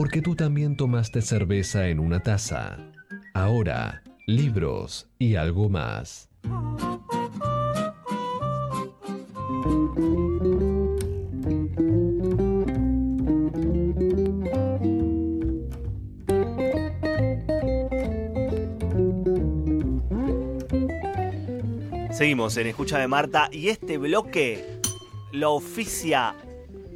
porque tú también tomaste cerveza en una taza. Ahora, libros y algo más. Seguimos en Escucha de Marta y este bloque lo oficia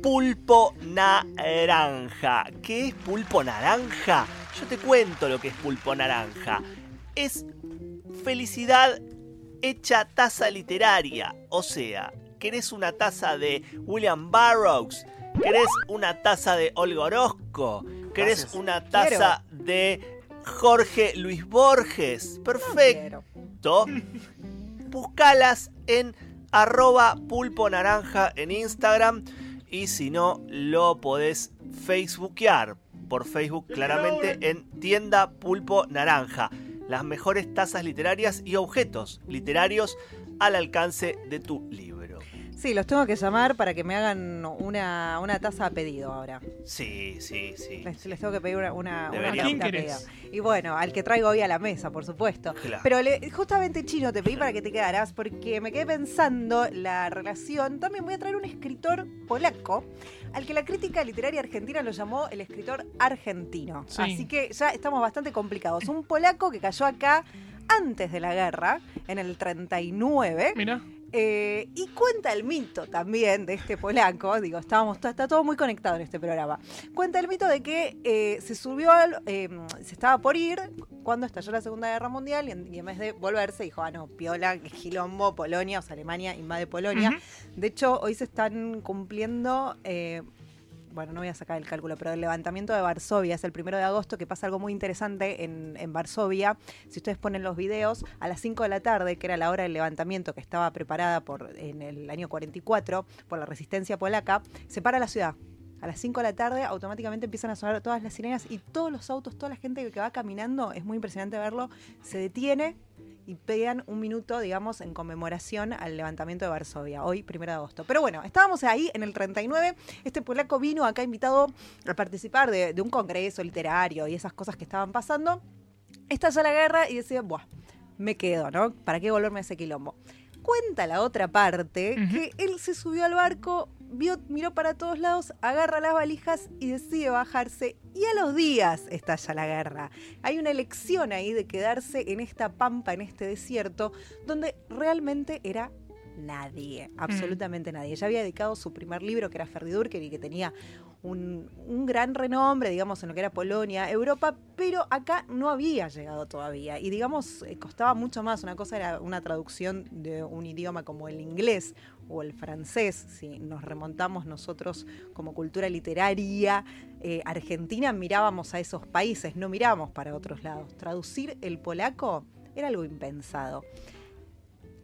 Pulpo Naranja. ¿Qué es Pulpo Naranja? Yo te cuento lo que es Pulpo Naranja. Es felicidad hecha taza literaria. O sea, ¿querés una taza de William Burroughs? ¿Querés una taza de Olga Orozco? ¿Querés una taza de Jorge Luis Borges? Perfecto. Buscalas en arroba pulpo naranja en Instagram y si no lo podés facebookear por Facebook claramente en tienda pulpo naranja. Las mejores tazas literarias y objetos literarios al alcance de tu libro. Sí, los tengo que llamar para que me hagan una, una taza a pedido ahora. Sí, sí, sí. Les, tengo que pedir una, una, una tacita a pedido. Y bueno, al que traigo hoy a la mesa, por supuesto. Claro. Pero le- justamente, Chino, te pedí para que te quedaras porque me quedé pensando la relación. También voy a traer un escritor polaco al que la crítica literaria argentina lo llamó el escritor argentino. Sí. Así que ya estamos bastante complicados. Un polaco que cayó acá antes de la guerra, en el 39. Mira. Eh, y cuenta el mito también de este polaco, digo, estábamos, está, está todo muy conectado en este programa. Cuenta el mito de que eh, se subió, al- eh, se estaba por ir cuando estalló la Segunda Guerra Mundial y en, y en vez de volverse dijo, ah, no, piola, quilombo, Polonia, o sea, Alemania invade Polonia. Ujú. De hecho, hoy se están cumpliendo... bueno, no voy a sacar el cálculo, pero el levantamiento de Varsovia es el primero de agosto, que pasa algo muy interesante en, en Varsovia. Si ustedes ponen los videos, a las 5 de la tarde, que era la hora del levantamiento que estaba preparada por en el año 44 por la resistencia polaca, se para la ciudad. A las 5 de la tarde automáticamente empiezan a sonar todas las sirenas y todos los autos, toda la gente que va caminando, es muy impresionante verlo, se detiene y pegan un minuto, digamos, en conmemoración al levantamiento de Varsovia, hoy, primero de agosto. Pero bueno, estábamos ahí en el 39. Este polaco vino acá invitado a participar de, de un congreso literario y esas cosas que estaban pasando. Estalla la guerra y decía, buah, me quedo, ¿no? ¿Para qué volverme a ese quilombo? Cuenta la otra parte que él se subió al barco, vio, miró para todos lados, agarra las valijas y decide bajarse. Y a los días estalla la guerra. Hay una elección ahí de quedarse en esta pampa, en este desierto, donde realmente era nadie, absolutamente nadie. Ya había dedicado su primer libro, que era Ferdidurker, y que tenía un, un gran renombre, digamos, en lo que era Polonia, Europa, pero acá no había llegado todavía. Y digamos, eh, costaba mucho más. Una cosa era una traducción de un idioma como el inglés o el francés, si nos remontamos nosotros como cultura literaria eh, argentina, mirábamos a esos países, no mirábamos para otros lados. Traducir el polaco era algo impensado.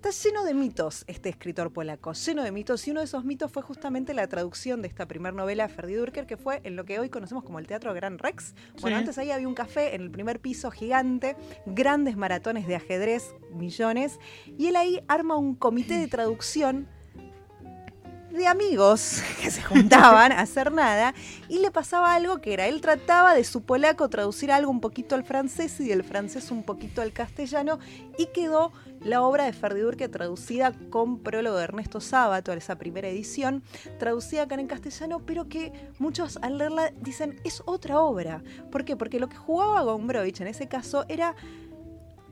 Está lleno de mitos este escritor polaco, lleno de mitos, y uno de esos mitos fue justamente la traducción de esta primera novela de Ferdi Durker, que fue en lo que hoy conocemos como el Teatro Gran Rex. Bueno, Sí. antes ahí había un café en el primer piso gigante, grandes maratones de ajedrez, millones, y él ahí arma un comité de traducción de amigos que se juntaban a hacer nada y le pasaba algo que era, él trataba de su polaco traducir algo un poquito al francés y del francés un poquito al castellano y quedó la obra de Ferdi Durke traducida con prólogo de Ernesto Sábato, esa primera edición, traducida acá en castellano, pero que muchos al leerla dicen es otra obra. ¿Por qué? Porque lo que jugaba Gombrowicz en ese caso era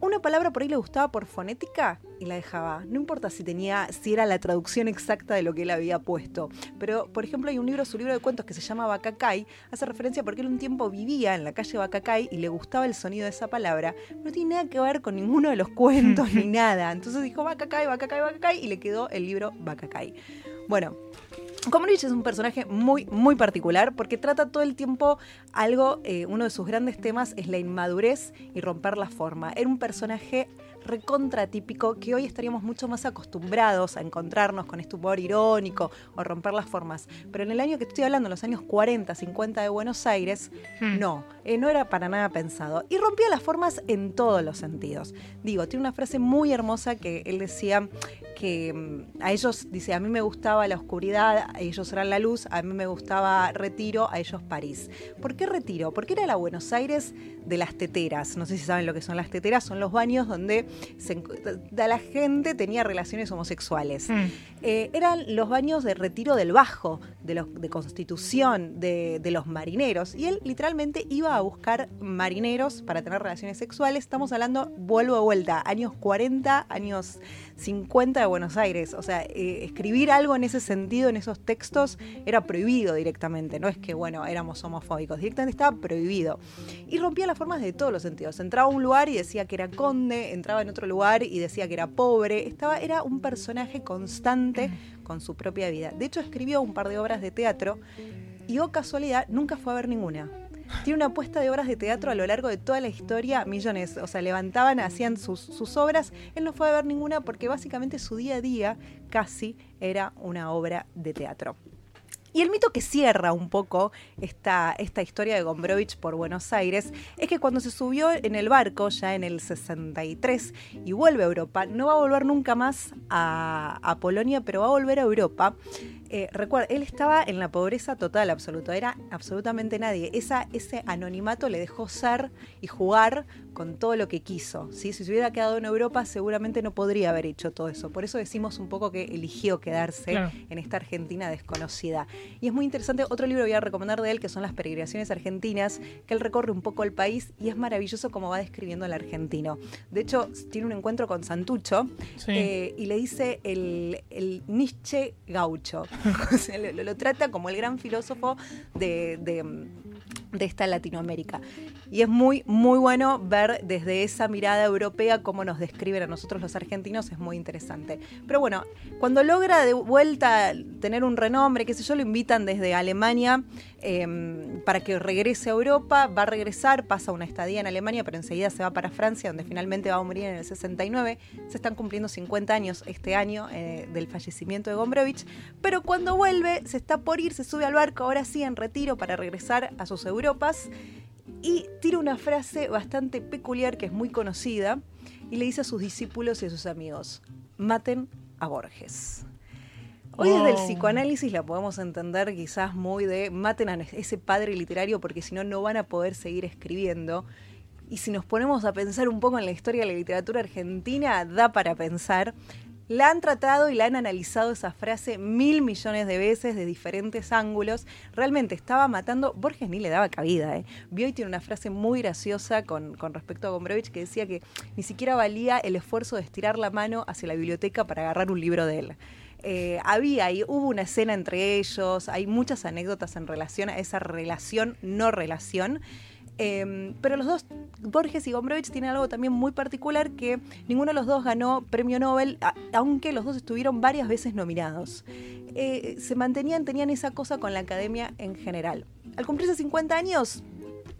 una palabra por ahí le gustaba por fonética y la dejaba. No importa si tenía, si era la traducción exacta de lo que él había puesto. Pero, por ejemplo, hay un libro, su libro de cuentos que se llama Bacacay, hace referencia porque él un tiempo vivía en la calle Bacacay y le gustaba el sonido de esa palabra. No tiene nada que ver con ninguno de los cuentos ni nada. Entonces dijo Bacacay, Bacacay, Bacacay y le quedó el libro Bacacay. Bueno, Gombrowicz es un personaje muy, muy particular porque trata todo el tiempo algo, eh, uno de sus grandes temas es la inmadurez y romper la forma. Era un personaje recontratípico que hoy estaríamos mucho más acostumbrados a encontrarnos con este humor irónico o romper las formas. Pero en el año que estoy hablando, en los años 40, 50 de Buenos Aires, Hmm. no, eh, no era para nada pensado. Y rompía las formas en todos los sentidos. Digo, tiene una frase muy hermosa que él decía que mm, a ellos, dice, a mí me gustaba la oscuridad, ellos eran la luz, a mí me gustaba Retiro, a ellos París. ¿Por qué Retiro? Porque era la Buenos Aires de las teteras. No sé si saben lo que son las teteras, son los baños donde la gente tenía relaciones homosexuales. Mm. Eh, eran los baños de retiro del Bajo, de, los, de Constitución, de, de los marineros. Y él literalmente iba a buscar marineros para tener relaciones sexuales. Estamos hablando, vuelvo de vuelta, años 40, años 50 de Buenos Aires. O sea, eh, escribir algo en ese sentido, en esos textos, era prohibido directamente. No es que, bueno, éramos homofóbicos, directamente estaba prohibido. Y rompía las formas de todos los sentidos. Entraba a un lugar y decía que era conde, entraba en otro lugar y decía que era pobre. Estaba, era un personaje constante con su propia vida. De hecho, escribió un par de obras de teatro y, oh casualidad, nunca fue a ver ninguna tiene una apuesta de obras de teatro a lo largo de toda la historia, millones. O sea, levantaban, hacían sus, sus, obras. Él no fue a ver ninguna porque básicamente su día a día casi era una obra de teatro. Y el mito que cierra un poco esta, esta historia de Gombrowicz por Buenos Aires es que cuando se subió en el barco, ya en el 63, y vuelve a Europa, no va a volver nunca más a, a Polonia, pero va a volver a Europa eh, recuerda, él estaba en la pobreza total, absoluto. Era absolutamente nadie. Esa, ese anonimato le dejó ser y jugar con todo lo que quiso. Si se hubiera quedado en Europa, seguramente no podría haber hecho todo eso. Por eso decimos un poco que eligió quedarse en esta Argentina desconocida. Y es muy interesante. Otro libro voy a recomendar de él, que son Las peregrinaciones argentinas, que él recorre un poco el país y es maravilloso como va describiendo al argentino. De hecho, tiene un encuentro con Santucho eh, y le dice el, el Nietzsche gaucho. lo, trata como el gran filósofo de, de esta Latinoamérica. Y es muy, muy bueno ver desde esa mirada europea cómo nos describen a nosotros los argentinos, es muy interesante. Pero bueno, cuando logra de vuelta tener un renombre, qué sé yo, lo invitan desde Alemania em, para que regrese a Europa, va a regresar, pasa una estadía en Alemania, pero enseguida se va para Francia, donde finalmente va a morir en el 69. Se están cumpliendo 50 años este año eh, del fallecimiento de Gombrowicz, pero cuando vuelve, se está por ir, se sube al barco, ahora sí en retiro para regresar a sus Europas y tira una frase bastante peculiar que es muy conocida y le dice a sus discípulos y a sus amigos, maten a Borges. Hoy desde el psicoanálisis la podemos entender quizás muy de maten a ese padre literario porque si no, no van a poder seguir escribiendo. Y si nos ponemos a pensar un poco en la historia de la literatura argentina, da para pensar. La han tratado y la han analizado esa frase mil millones de veces de diferentes ángulos. Realmente estaba matando. Borges ni le daba cabida. ¿eh? Bioy tiene una frase muy graciosa con, con respecto a Gombrowicz que decía que ni siquiera valía el esfuerzo de estirar la mano hacia la biblioteca para agarrar un libro de él. Eh, había y hubo una escena entre ellos, hay muchas anécdotas en relación a esa relación, no relación. Em, pero los dos, Borges y Gombrowicz, tienen algo también muy particular que ninguno de los dos ganó premio Nobel, aunque los dos estuvieron varias veces nominados. Eh, se mantenían, tenían esa cosa con la academia en general. Al cumplirse 50 años,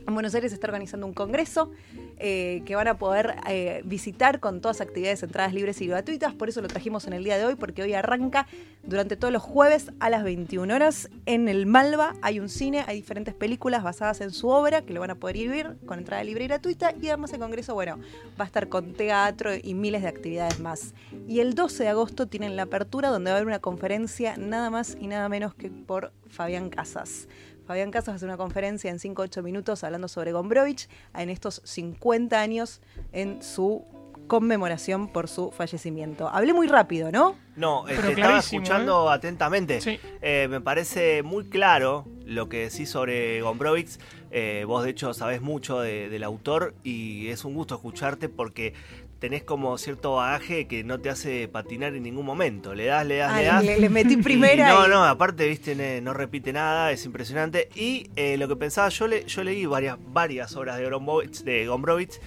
en Buenos Aires se está organizando un congreso eh, que van a poder eh, visitar con todas actividades, entradas libres y gratuitas. Por eso lo trajimos en el día de hoy, porque hoy arranca durante todos los jueves a las 21 horas en el Malva. Hay un cine, hay diferentes películas basadas en su obra que lo van a poder ir ver con entrada libre y gratuita. Y además el congreso, bueno, va a estar con teatro y miles de actividades más. Y el 12 de agosto tienen la apertura donde va a haber una conferencia nada más y nada menos que por Fabián Casas. Fabián Casas hace una conferencia en 5-8 minutos hablando sobre Gombrowicz en estos 50 años en su conmemoración por su fallecimiento. Hablé muy rápido, ¿no? No, este, estaba escuchando ¿eh? atentamente. Eh, me parece muy claro lo que decís sobre Gombrowicz. Eh, vos, de hecho, sabés mucho del autor y es un gusto escucharte porque tenés como cierto bagaje que no te hace patinar en ningún momento. Le das, le das, le das. Le, metí primera. no, no, aparte, viste, no repite nada, es impresionante. Y eh, lo que pensaba, yo, le, yo leí varias, varias obras de Gombrowicz, de Gombrowicz.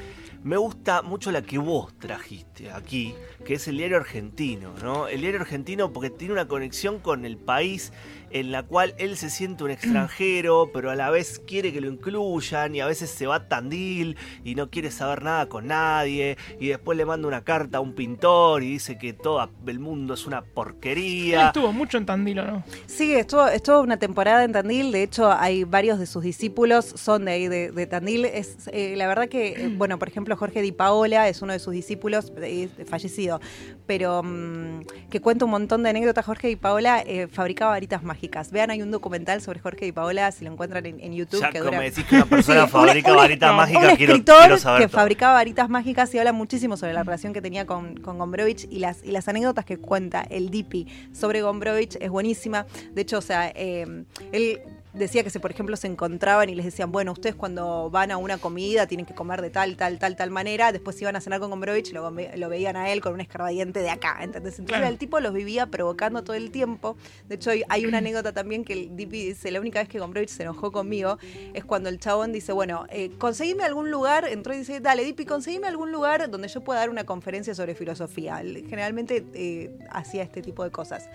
Me gusta mucho la que vos trajiste aquí, que es el diario argentino, ¿no? El diario argentino porque tiene una conexión con el país en la cual él se siente un extranjero, pero a la vez quiere que lo incluyan y a veces se va a Tandil y no quiere saber nada con nadie y después le manda una carta a un pintor y dice que todo el mundo es una Él porquería. estuvo mucho en Tandil, ¿o ¿no? Sí, estuvo, estuvo una temporada en Tandil. De hecho, hay varios de sus discípulos son de ahí, de, de Tandil. Es, eh, la verdad que, eh, bueno, por ejemplo, Jorge Di Paola es uno de sus discípulos, eh, fallecido, pero mm, que cuenta un montón de anécdotas. Jorge Di Paola eh, fabricaba varitas mágicas. Vean, hay un documental sobre Jorge Di Paola, si lo encuentran en, en YouTube. Ya que dura decís que una persona Sí, fabrica un- varitas un mágicas, un quiero, escritor quiero saber que todo. fabricaba varitas mágicas y habla muchísimo sobre la relación que tenía con, con Gombrowicz y las, y las anécdotas que cuenta el Dipi sobre Gombrowicz es buenísima. De hecho, o sea, eh, él decía que se, por ejemplo, se encontraban y les decían, bueno, ustedes cuando van a una comida tienen que comer de tal, tal, tal, tal manera. Después iban a cenar con Gombrowicz y lo, lo veían a él con un escarbadiente de acá, ¿entendés? Entonces Claro. el tipo los vivía provocando todo el tiempo. De hecho, hay, una anécdota también que el Dipi dice, la única vez que Gombrowicz se enojó conmigo es cuando el chabón dice, bueno, eh, conseguime algún lugar, entró y dice, dale, Dipi, conseguime algún lugar donde yo pueda dar una conferencia sobre filosofía. Generalmente eh, hacía este tipo de cosas.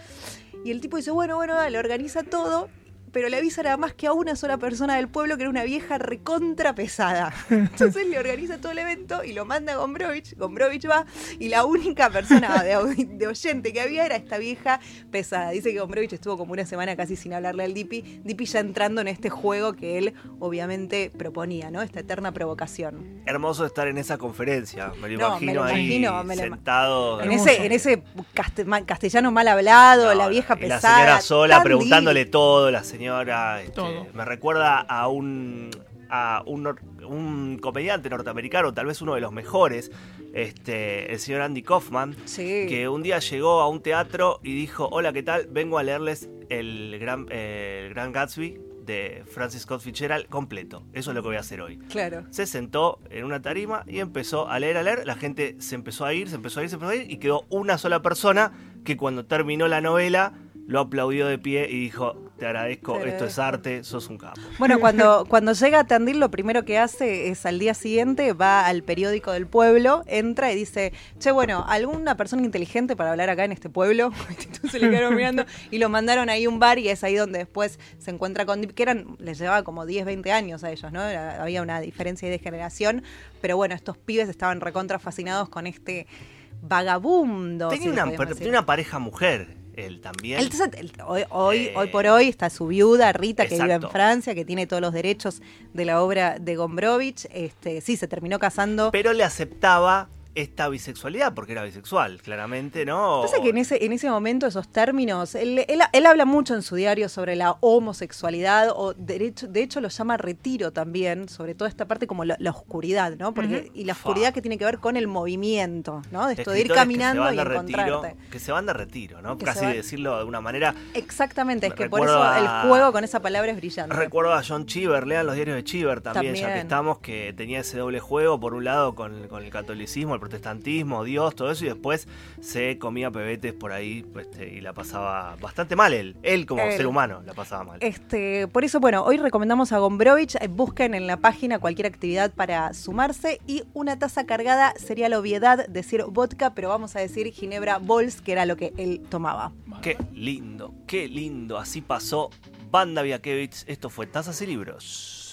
Y el tipo dice, bueno, bueno, dale, organiza todo. Pero le avisa nada más que a una sola persona del pueblo que era una vieja recontra pesada. Entonces le organiza todo el evento y lo manda a Gombrowicz. Gombrowicz va y la única persona de, de oyente que había era esta vieja pesada. Dice que Gombrowicz estuvo como una semana casi sin hablarle al Dipi. Dipi ya entrando en este juego que él obviamente proponía, ¿no? Esta eterna provocación. Hermoso estar en esa conferencia, me lo No, me imagino lo ahí imagino, me lo sentado. En Hermoso. ese, en ese castellano mal hablado, No, la vieja pesada. La señora sola preguntándole todo, la señora. Este, Todo. Me recuerda a un a un, nor- un comediante norteamericano, tal vez uno de los mejores, este, el señor Andy Kaufman, Sí. que un día llegó a un teatro y dijo, hola, ¿qué tal? Vengo a leerles el Gran, eh, el Gran Gatsby de Francis Scott Fitzgerald completo. Eso es lo que voy a hacer hoy. Claro. Se sentó en una tarima y empezó a leer, a leer. La gente se empezó a ir, se empezó a ir, se empezó a ir. Y quedó una sola persona que cuando terminó la novela lo aplaudió de pie y dijo, te agradezco, esto es agradezco". arte, sos un capo. Bueno, cuando, cuando llega a Tandil, lo primero que hace es al día siguiente va al periódico del pueblo, entra y dice, che, bueno, ¿alguna persona inteligente para hablar acá en este pueblo? Entonces le quedaron mirando y lo mandaron ahí a un bar y es ahí donde después se encuentra con Dip, que eran, les llevaba como 10, 20 años a ellos, ¿no? Era- había una diferencia de generación, pero bueno, estos pibes estaban recontra fascinados con este vagabundo. Tenía si una, tenía una pareja mujer, él también. Él- él- hoy, hoy, Eh, hoy por hoy está su viuda, Rita, que vive en. Francia, que tiene todos los derechos de la obra de Gombrowicz. Este, sí, se terminó casando. Pero le aceptaba esta bisexualidad, porque era bisexual, claramente, ¿no? Pasa que en ese, en ese momento esos términos, él, él- él habla mucho en su diario sobre la homosexualidad, o derecho, de hecho lo llama retiro también, sobre toda esta parte como la, la oscuridad, ¿no? Porque, Y la oscuridad que tiene que ver con el movimiento, ¿no? De esto de ir caminando y de retiro, encontrarte. que se van de retiro, ¿no? Que Casi van- decirlo de una manera. Exactamente, es que por eso a- el juego con esa palabra es brillante. Recuerdo a John Cheever, lean los diarios de Cheever también, ya que estamos, que tenía ese doble juego, por un lado con, con el catolicismo, el protestantismo, Dios, todo eso, y después se comía pebetes por ahí este, y la pasaba bastante mal él. Él como ser humano la pasaba mal. Este, por eso, bueno, hoy recomendamos a Gombrowicz. eh, Busquen en la página cualquier actividad para sumarse. Y una taza cargada sería la obviedad decir vodka, pero vamos a decir Ginebra Bols, que era lo que él tomaba. Qué lindo, qué lindo. Así pasó Banda Viakevich. Esto fue Tazas y Libros.